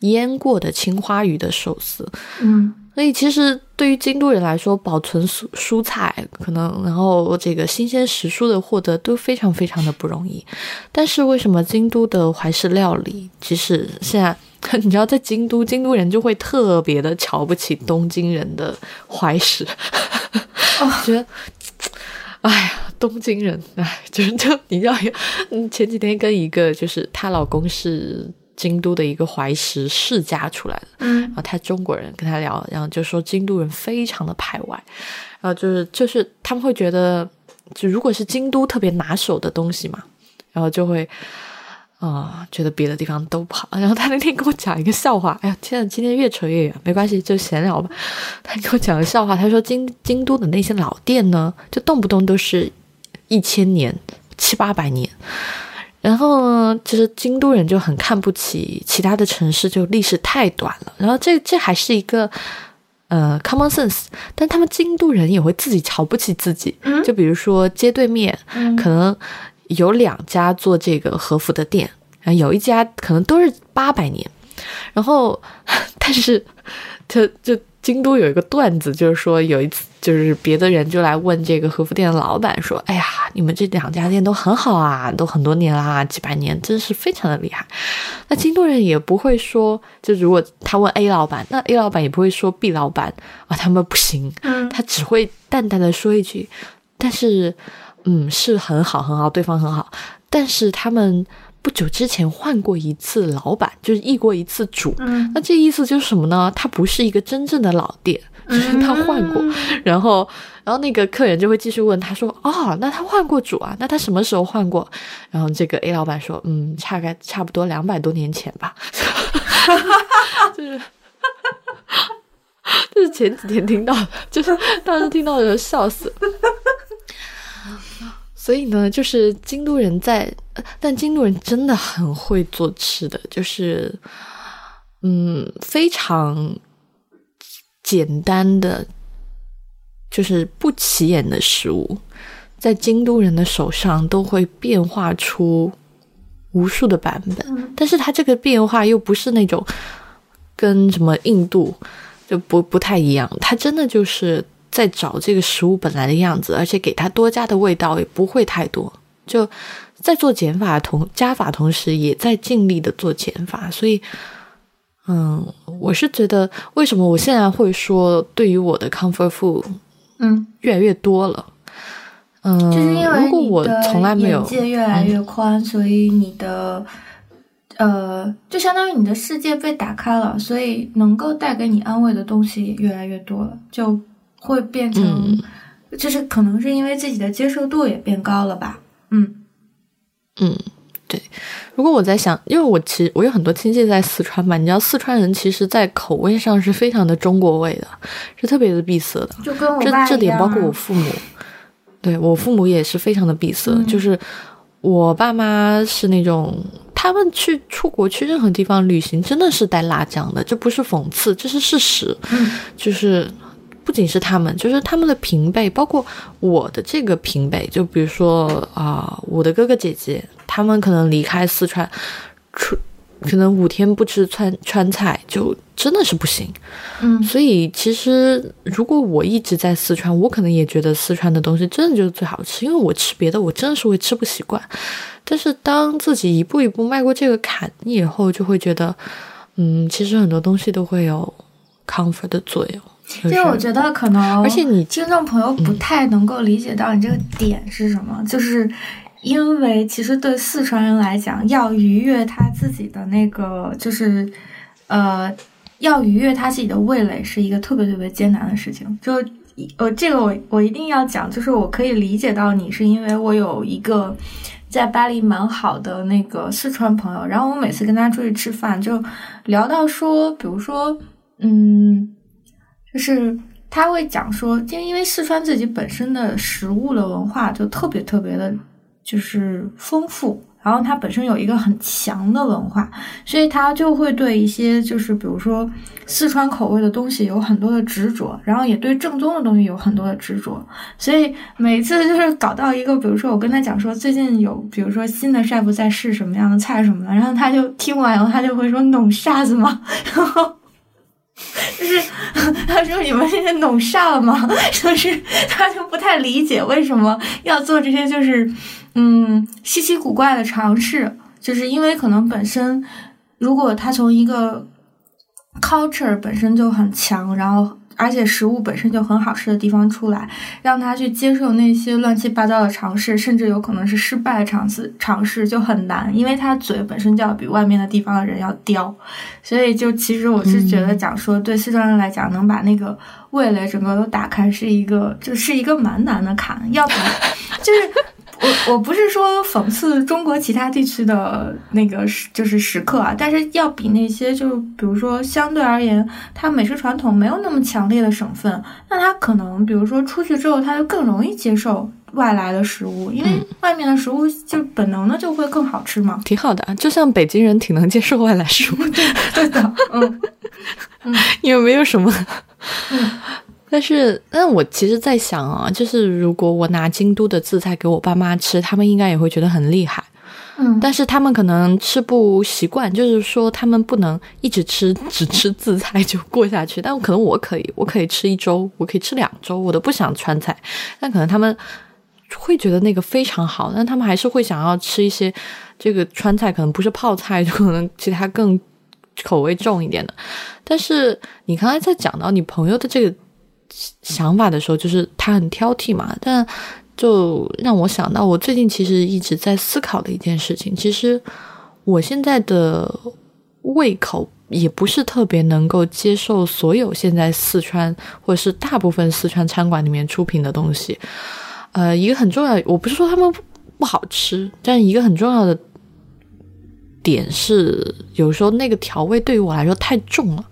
腌过的青花鱼的寿司，嗯。所以，其实对于京都人来说，保存蔬蔬菜可能，然后这个新鲜时蔬的获得都非常非常的不容易。但是，为什么京都的怀石料理，其实现在 你知道，在京都，京都人就会特别的瞧不起东京人的怀石，觉得，哎呀，东京人，哎，就是就你知道，嗯，前几天跟一个就是她老公是。京都的一个怀石世家出来的，嗯，然后他中国人跟他聊，然后就说京都人非常的排外，然后就是就是他们会觉得，就如果是京都特别拿手的东西嘛，然后就会啊觉得别的地方都不好。然后他那天跟我讲一个笑话，哎呀，天呐，今天越扯越远，没关系，就闲聊吧。他给我讲个笑话，他说京京都的那些老店呢，就动不动都是一千年、七八百年。然后呢，其实京都人就很看不起其他的城市，就历史太短了。然后这这还是一个呃 common sense，但他们京都人也会自己瞧不起自己。就比如说街对面可能有两家做这个和服的店，啊，有一家可能都是八百年，然后 但是他 就。京都有一个段子，就是说有一次，就是别的人就来问这个和服店的老板说：“哎呀，你们这两家店都很好啊，都很多年啦，几百年，真是非常的厉害。”那京都人也不会说，就如果他问 A 老板，那 A 老板也不会说 B 老板啊，他们不行，他只会淡淡的说一句：“但是，嗯，是很好很好，对方很好，但是他们。”不久之前换过一次老板，就是易过一次主。那这意思就是什么呢？他不是一个真正的老店，就是他换过。然后，然后那个客人就会继续问他说：“哦，那他换过主啊？那他什么时候换过？”然后这个 A 老板说：“嗯，差概差不多两百多年前吧。”就是，就是前几天听到的，就是当时听到的时候笑死。所以呢，就是京都人在，但京都人真的很会做吃的，就是嗯，非常简单的，就是不起眼的食物，在京都人的手上都会变化出无数的版本，但是它这个变化又不是那种跟什么印度就不不太一样，它真的就是在找这个食物本来的样子，而且给它多加的味道也不会太多，就在做减法同加法同时，也在尽力的做减法，所以。嗯，我是觉得，为什么我现在会说，对于我的 comfort food，嗯，越来越多了。嗯，就是因为如果我从来没有眼界越来越宽，所以你的呃，就相当于你的世界被打开了，所以能够带给你安慰的东西也越来越多了，就会变成，就是可能是因为自己的接受度也变高了吧。嗯嗯。对，如果我在想，因为我其实我有很多亲戚在四川嘛，你知道四川人其实，在口味上是非常的中国味的，是特别的闭塞的。就跟我这这点包括我父母，对我父母也是非常的闭塞。就是我爸妈是那种，他们去出国去任何地方旅行，真的是带辣酱的，这不是讽刺，这是事实。就是。不仅是他们，就是他们的平辈，包括我的这个平辈，就比如说啊，我的哥哥姐姐，他们可能离开四川，出可能五天不吃川川菜，就真的是不行。嗯，所以其实如果我一直在四川，我可能也觉得四川的东西真的就是最好吃，因为我吃别的我真的是会吃不习惯。但是当自己一步一步迈过这个坎以后，就会觉得，嗯，其实很多东西都会有 comfort 的作用。其实我觉得可能，而且你听众朋友不太能够理解到你这个点是什么，就是因为其实对四川人来讲，要逾越他自己的那个，就是呃，要逾越他自己的味蕾，是一个特别特别艰难的事情。就呃，这个我我一定要讲，就是我可以理解到你，是因为我有一个在巴黎蛮好的那个四川朋友，然后我每次跟他出去吃饭，就聊到说，比如说，嗯。就是他会讲说，就因为四川自己本身的食物的文化就特别特别的，就是丰富，然后它本身有一个很强的文化，所以他就会对一些就是比如说四川口味的东西有很多的执着，然后也对正宗的东西有很多的执着，所以每次就是搞到一个，比如说我跟他讲说最近有比如说新的 chef 在试什么样的菜什么的，然后他就听完以后他就会说弄啥子嘛，然后。就是 他说你们这些弄啥了吗？就是他就不太理解为什么要做这些，就是嗯稀奇古怪的尝试，就是因为可能本身如果他从一个 culture 本身就很强，然后。而且食物本身就很好吃的地方出来，让他去接受那些乱七八糟的尝试，甚至有可能是失败的尝试，尝试就很难，因为他嘴本身就要比外面的地方的人要刁，所以就其实我是觉得讲说，对四川人来讲，能把那个味蕾整个都打开，是一个就是一个蛮难的坎，要不 就是。我我不是说讽刺中国其他地区的那个时就是食客啊，但是要比那些就比如说相对而言，它美食传统没有那么强烈的省份，那他可能比如说出去之后，他就更容易接受外来的食物，因为外面的食物就本能的就会更好吃嘛。挺好的，就像北京人挺能接受外来食物，对的，嗯嗯，因为没有什么。嗯。但是，那我其实，在想啊，就是如果我拿京都的自菜给我爸妈吃，他们应该也会觉得很厉害。嗯，但是他们可能吃不习惯，就是说他们不能一直吃只吃自菜就过下去。但可能我可以，我可以吃一周，我可以吃两周，我都不想川菜。但可能他们会觉得那个非常好，但他们还是会想要吃一些这个川菜，可能不是泡菜，就可能其他更口味重一点的。但是你刚才在讲到你朋友的这个。想法的时候，就是他很挑剔嘛，但就让我想到，我最近其实一直在思考的一件事情。其实我现在的胃口也不是特别能够接受所有现在四川或者是大部分四川餐馆里面出品的东西。呃，一个很重要，我不是说他们不好吃，但一个很重要的点是，有时候那个调味对于我来说太重了，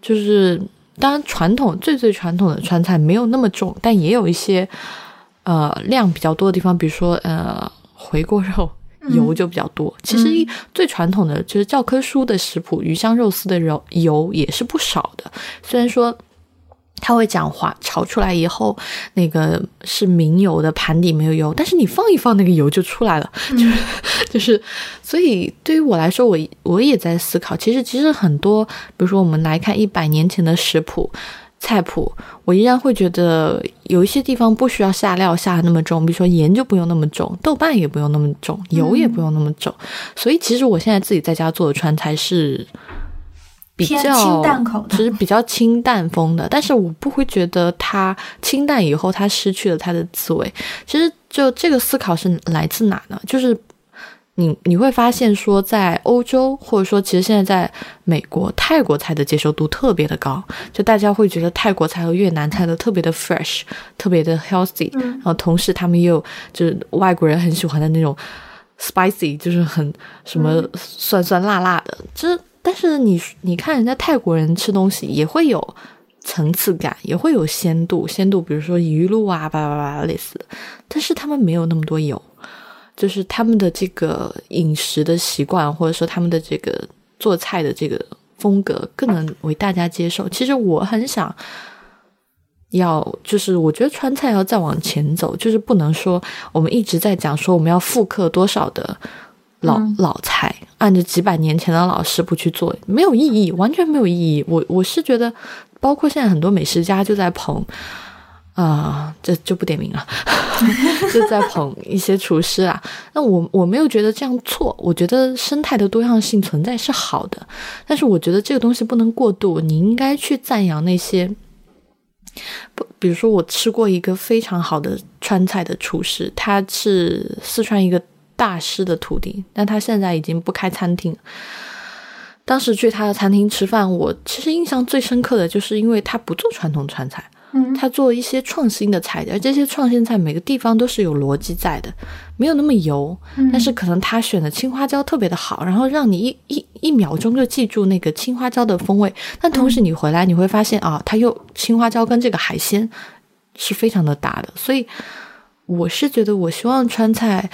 就是。当然，传统最最传统的川菜没有那么重，但也有一些呃量比较多的地方，比如说呃回锅肉。油就比较多，其实最传统的就是教科书的食谱，鱼香肉丝的油油也是不少的。虽然说他会讲话，炒出来以后那个是明油的，盘底没有油，但是你放一放，那个油就出来了，就 是就是。所以对于我来说，我我也在思考，其实其实很多，比如说我们来看一百年前的食谱。菜谱，我依然会觉得有一些地方不需要下料下那么重，比如说盐就不用那么重，豆瓣也不用那么重，油也不用那么重。所以其实我现在自己在家做的川菜是比较清淡口的，只是比较清淡风的。但是我不会觉得它清淡以后它失去了它的滋味。其实就这个思考是来自哪呢？就是。你你会发现说，在欧洲或者说其实现在在美国，泰国菜的接受度特别的高，就大家会觉得泰国菜和越南菜都特别的 fresh，特别的 healthy，然后同时他们也有就是外国人很喜欢的那种 spicy，就是很什么酸酸辣辣的。这但是你你看人家泰国人吃东西也会有层次感，也会有鲜度，鲜度比如说鱼露啊，叭叭叭类似，但是他们没有那么多油。就是他们的这个饮食的习惯，或者说他们的这个做菜的这个风格，更能为大家接受。其实我很想要，就是我觉得川菜要再往前走，就是不能说我们一直在讲说我们要复刻多少的老老菜，按着几百年前的老食谱去做，没有意义，完全没有意义。我我是觉得，包括现在很多美食家就在捧。啊，这就不点名了，就在捧一些厨师啊。那我我没有觉得这样错，我觉得生态的多样性存在是好的，但是我觉得这个东西不能过度。你应该去赞扬那些不，比如说我吃过一个非常好的川菜的厨师，他是四川一个大师的徒弟，但他现在已经不开餐厅。当时去他的餐厅吃饭，我其实印象最深刻的就是因为他不做传统川菜。他做一些创新的菜，而这些创新菜每个地方都是有逻辑在的，没有那么油，但是可能他选的青花椒特别的好，然后让你一一一秒钟就记住那个青花椒的风味。但同时你回来你会发现啊，他又青花椒跟这个海鲜是非常的搭的，所以我是觉得我希望川菜。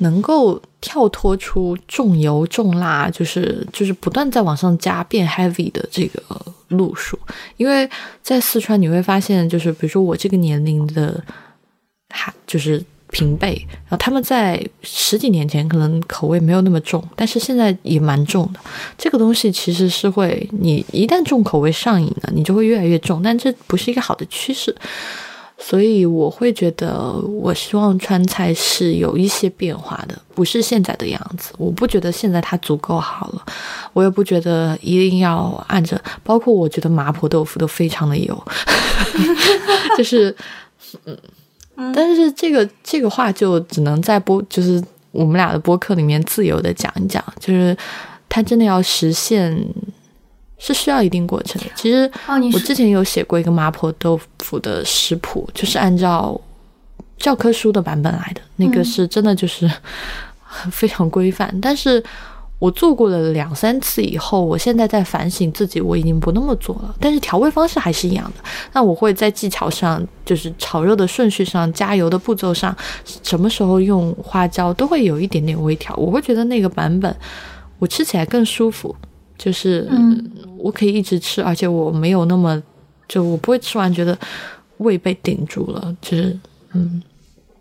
能够跳脱出重油重辣，就是就是不断在往上加变 heavy 的这个路数，因为在四川你会发现，就是比如说我这个年龄的，还就是平辈，然后他们在十几年前可能口味没有那么重，但是现在也蛮重的。这个东西其实是会，你一旦重口味上瘾了，你就会越来越重，但这不是一个好的趋势。所以我会觉得，我希望川菜是有一些变化的，不是现在的样子。我不觉得现在它足够好了，我也不觉得一定要按着。包括我觉得麻婆豆腐都非常的油，就是嗯，但是这个这个话就只能在播，就是我们俩的播客里面自由的讲一讲，就是它真的要实现。是需要一定过程的。其实我之前有写过一个麻婆豆腐的食谱，就是按照教科书的版本来的。那个是真的就是非常规范。但是我做过了两三次以后，我现在在反省自己，我已经不那么做了。但是调味方式还是一样的。那我会在技巧上，就是炒肉的顺序上、加油的步骤上，什么时候用花椒，都会有一点点微调。我会觉得那个版本我吃起来更舒服。就是我可以一直吃，而且我没有那么就我不会吃完觉得胃被顶住了。就是嗯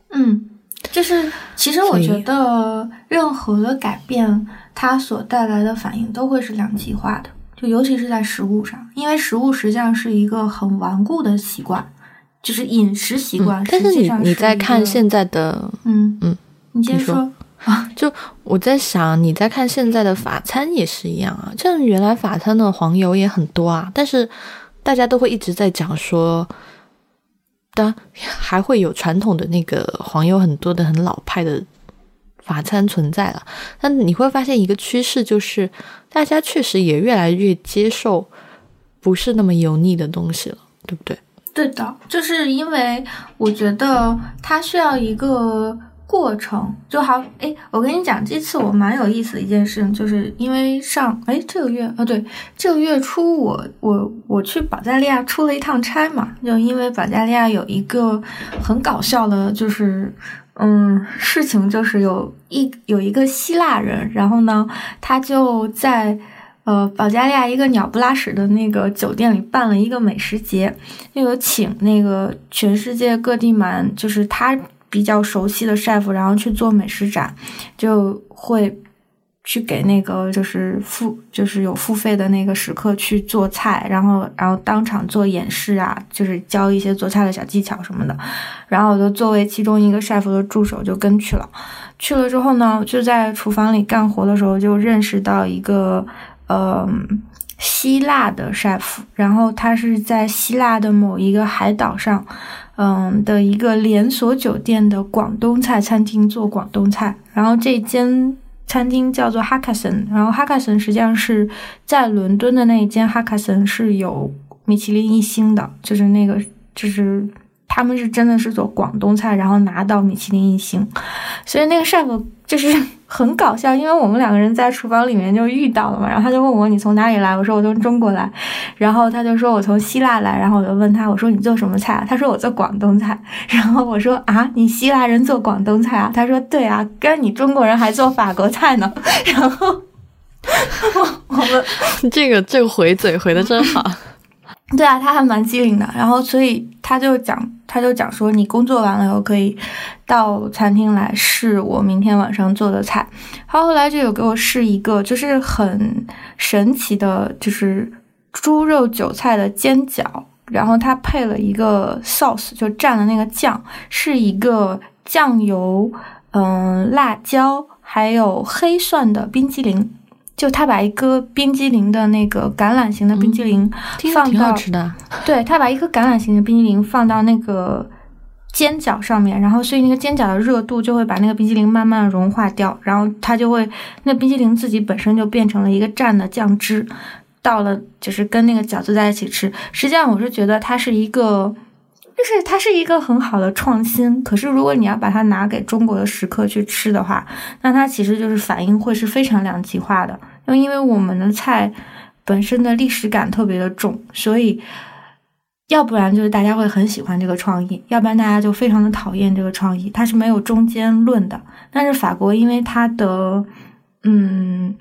嗯，就是其实我觉得任何的改变，它所带来的反应都会是两极化的。就尤其是在食物上，因为食物实际上是一个很顽固的习惯，就是饮食习惯。但是你你在看现在的嗯嗯，你先说。啊，就我在想，你在看现在的法餐也是一样啊。像原来法餐的黄油也很多啊，但是大家都会一直在讲说，当还会有传统的那个黄油很多的很老派的法餐存在了。但你会发现一个趋势，就是大家确实也越来越接受不是那么油腻的东西了，对不对？对的，就是因为我觉得它需要一个。过程就好，哎，我跟你讲，这次我蛮有意思的一件事，就是因为上，哎，这个月啊，对，这个月初我我我去保加利亚出了一趟差嘛，就因为保加利亚有一个很搞笑的，就是嗯，事情就是有一有一个希腊人，然后呢，他就在呃保加利亚一个鸟不拉屎的那个酒店里办了一个美食节，又有请那个全世界各地蛮，就是他。比较熟悉的 chef，然后去做美食展，就会去给那个就是付就是有付费的那个食客去做菜，然后然后当场做演示啊，就是教一些做菜的小技巧什么的。然后我就作为其中一个 chef 的助手就跟去了。去了之后呢，就在厨房里干活的时候，就认识到一个呃希腊的 chef，然后他是在希腊的某一个海岛上。嗯，的一个连锁酒店的广东菜餐厅做广东菜，然后这间餐厅叫做哈卡森，然后哈卡森实际上是在伦敦的那一间哈卡森是有米其林一星的，就是那个就是他们是真的是做广东菜，然后拿到米其林一星，所以那个 chef 就是。很搞笑，因为我们两个人在厨房里面就遇到了嘛，然后他就问我你从哪里来，我说我从中国来，然后他就说我从希腊来，然后我就问他我说你做什么菜啊？他说我做广东菜，然后我说啊你希腊人做广东菜啊？他说对啊，跟你中国人还做法国菜呢，然后 我们这个这个回嘴回的真好。对啊，他还蛮机灵的。然后，所以他就讲，他就讲说，你工作完了以后可以到餐厅来试我明天晚上做的菜。他后来就有给我试一个，就是很神奇的，就是猪肉韭菜的煎饺。然后他配了一个 sauce，就蘸了那个酱，是一个酱油、嗯辣椒还有黑蒜的冰激凌。就他把一个冰激凌的那个橄榄型的冰激凌放到，对他把一个橄榄型的冰激凌放到那个煎饺上面，然后所以那个煎饺的热度就会把那个冰激凌慢慢融化掉，然后它就会那冰激凌自己本身就变成了一个蘸的酱汁，到了就是跟那个饺子在一起吃。实际上我是觉得它是一个，就是它是一个很好的创新。可是如果你要把它拿给中国的食客去吃的话，那它其实就是反应会是非常两极化的。因为我们的菜本身的历史感特别的重，所以要不然就是大家会很喜欢这个创意，要不然大家就非常的讨厌这个创意，它是没有中间论的。但是法国因为它的，嗯，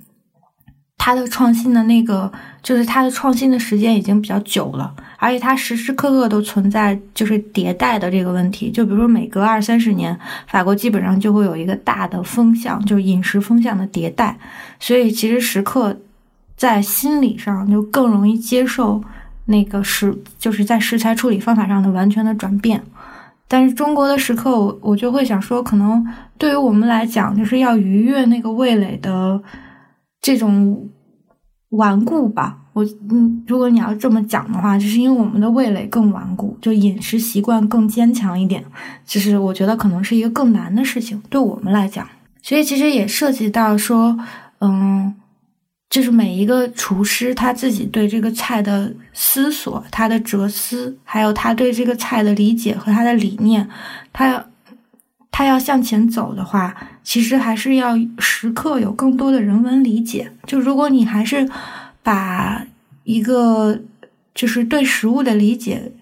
它的创新的那个，就是它的创新的时间已经比较久了，而且它时时刻刻都存在就是迭代的这个问题。就比如说每隔二三十年，法国基本上就会有一个大的风向，就是饮食风向的迭代。所以其实食客在心理上就更容易接受那个食，就是在食材处理方法上的完全的转变。但是中国的食客，我我就会想说，可能对于我们来讲，就是要逾越那个味蕾的这种顽固吧。我嗯，如果你要这么讲的话，就是因为我们的味蕾更顽固，就饮食习惯更坚强一点。其实我觉得可能是一个更难的事情，对我们来讲。所以其实也涉及到说。嗯，就是每一个厨师他自己对这个菜的思索、他的哲思，还有他对这个菜的理解和他的理念，他他要向前走的话，其实还是要时刻有更多的人文理解。就如果你还是把一个就是对食物的理解。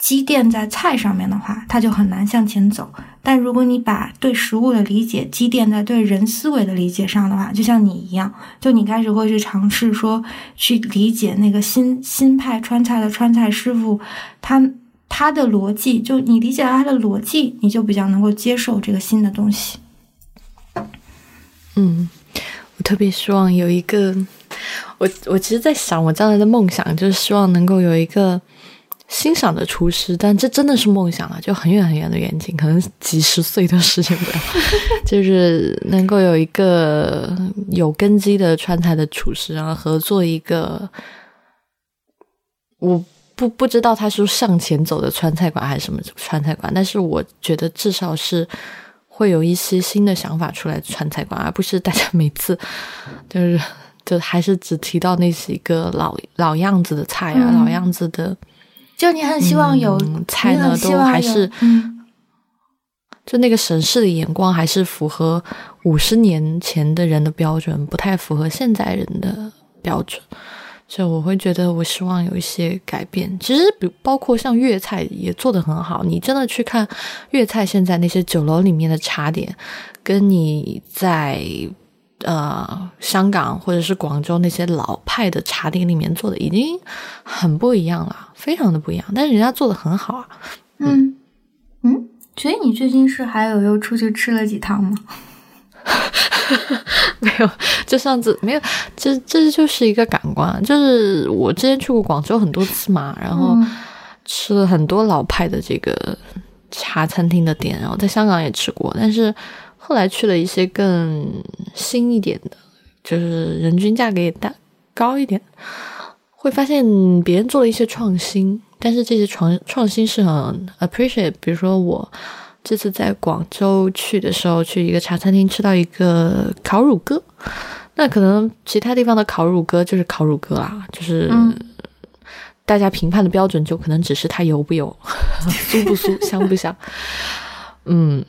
积淀在菜上面的话，它就很难向前走。但如果你把对食物的理解积淀在对人思维的理解上的话，就像你一样，就你开始会去尝试说去理解那个新新派川菜的川菜师傅，他他的逻辑，就你理解了他的逻辑，你就比较能够接受这个新的东西。嗯，我特别希望有一个，我我其实，在想我将来的梦想，就是希望能够有一个。欣赏的厨师，但这真的是梦想了，就很远很远的远景，可能几十岁都实现不了。就是能够有一个有根基的川菜的厨师，然后合作一个，我不不知道他是向前走的川菜馆还是什么川菜馆，但是我觉得至少是会有一些新的想法出来川菜馆，而不是大家每次 就是就还是只提到那几个老老样子的菜啊，老样子的。就你很希望有菜呢，都还是，就那个审视的眼光还是符合五十年前的人的标准，不太符合现在人的标准。所以我会觉得，我希望有一些改变。其实，比包括像粤菜也做得很好。你真的去看粤菜，现在那些酒楼里面的茶点，跟你在呃香港或者是广州那些老派的茶点里面做的，已经很不一样了，非常的不一样。但是人家做的很好啊。嗯嗯，所以你最近是还有又出去吃了几趟吗？没有，就上次没有，这这就是一个感官。就是我之前去过广州很多次嘛，然后吃了很多老派的这个茶餐厅的店，然后在香港也吃过，但是后来去了一些更新一点的，就是人均价格也大高一点，会发现别人做了一些创新，但是这些创创新是很 appreciate。比如说我。这次在广州去的时候，去一个茶餐厅吃到一个烤乳鸽，那可能其他地方的烤乳鸽就是烤乳鸽啊，就是大家评判的标准就可能只是它油不油、酥不酥、香不香，嗯。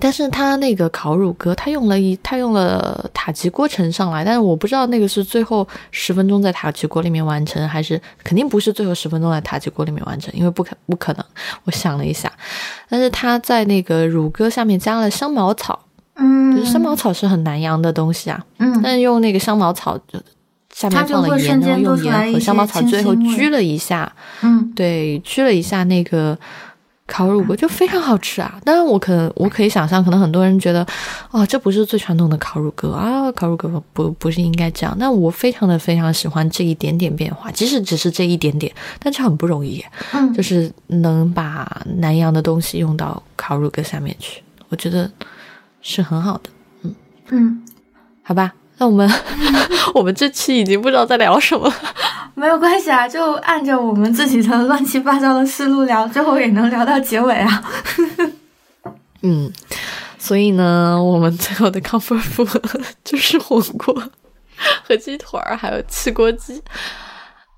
但是他那个烤乳鸽，他用了一他用了塔吉锅盛上来，但是我不知道那个是最后十分钟在塔吉锅里面完成，还是肯定不是最后十分钟在塔吉锅里面完成，因为不可不可能。我想了一下，但是他在那个乳鸽下面加了香茅草，嗯，就是香茅草是很南洋的东西啊，嗯，但是用那个香茅草就下面放了盐，然后用盐和香茅草最后焗了一下，嗯，对，焗了一下那个。烤乳鸽就非常好吃啊！当然，我可能我可以想象，可能很多人觉得，哦，这不是最传统的烤乳鸽啊，烤乳鸽不不是应该这样。但我非常的非常喜欢这一点点变化，即使只是这一点点，但这很不容易，嗯，就是能把南洋的东西用到烤乳鸽下面去，我觉得是很好的，嗯。嗯，好吧，那我们 我们这期已经不知道在聊什么了。没有关系啊，就按照我们自己的乱七八糟的思路聊，最后也能聊到结尾啊。嗯，所以呢，我们最后的 comfort food 就是火锅和鸡腿儿，还有汽锅鸡。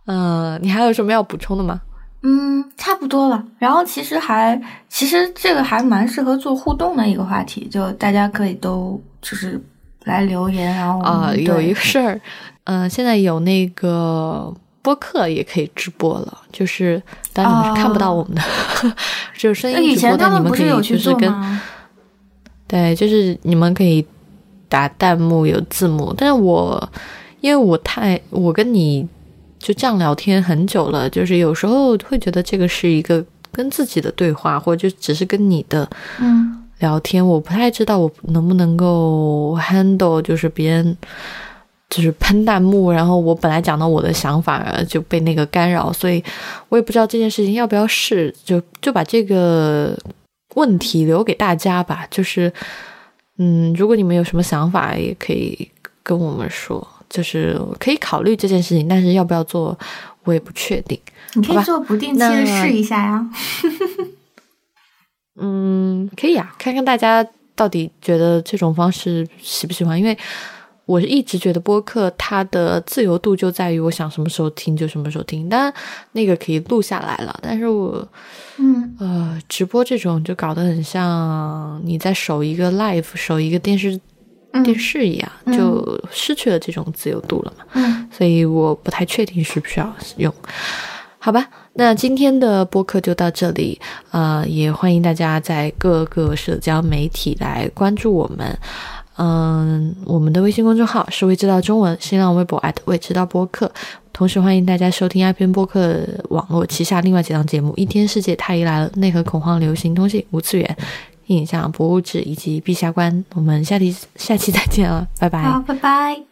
嗯，你还有什么要补充的吗？嗯，差不多了。然后其实还，其实这个还蛮适合做互动的一个话题，就大家可以都就是来留言，然后啊，有一个事儿，嗯，现在有那个。播客也可以直播了，就是当然你们是看不到我们的，只 有声音直播，但你们可以就是跟，对，就是你们可以打弹幕有字幕，但是我因为我太我跟你就这样聊天很久了，就是有时候会觉得这个是一个跟自己的对话，或者就只是跟你的嗯聊天，我不太知道我能不能够 handle 就是别人。就是喷弹幕，然后我本来讲的我的想法就被那个干扰，所以我也不知道这件事情要不要试，就就把这个问题留给大家吧。就是，嗯，如果你们有什么想法，也可以跟我们说，就是可以考虑这件事情，但是要不要做，我也不确定。你可以做不定期的试一下呀。嗯，可以啊，看看大家到底觉得这种方式喜不喜欢，因为。我是一直觉得播客它的自由度就在于我想什么时候听就什么时候听，当然那个可以录下来了。但是我，嗯呃，直播这种就搞得很像你在守一个 live，守一个电视电视一样，就失去了这种自由度了嘛。嗯，所以我不太确定需不需要用。好吧，那今天的播客就到这里，呃，也欢迎大家在各个社交媒体来关注我们。嗯，我们的微信公众号是未知道中文，新浪微博未知道播客，同时欢迎大家收听爱篇播客网络旗下另外几档节目《一天世界太医来了》、内核恐慌、流行通信、无次元、影像博物志以及陛下观。我们下期下期再见了，拜拜。好，拜拜。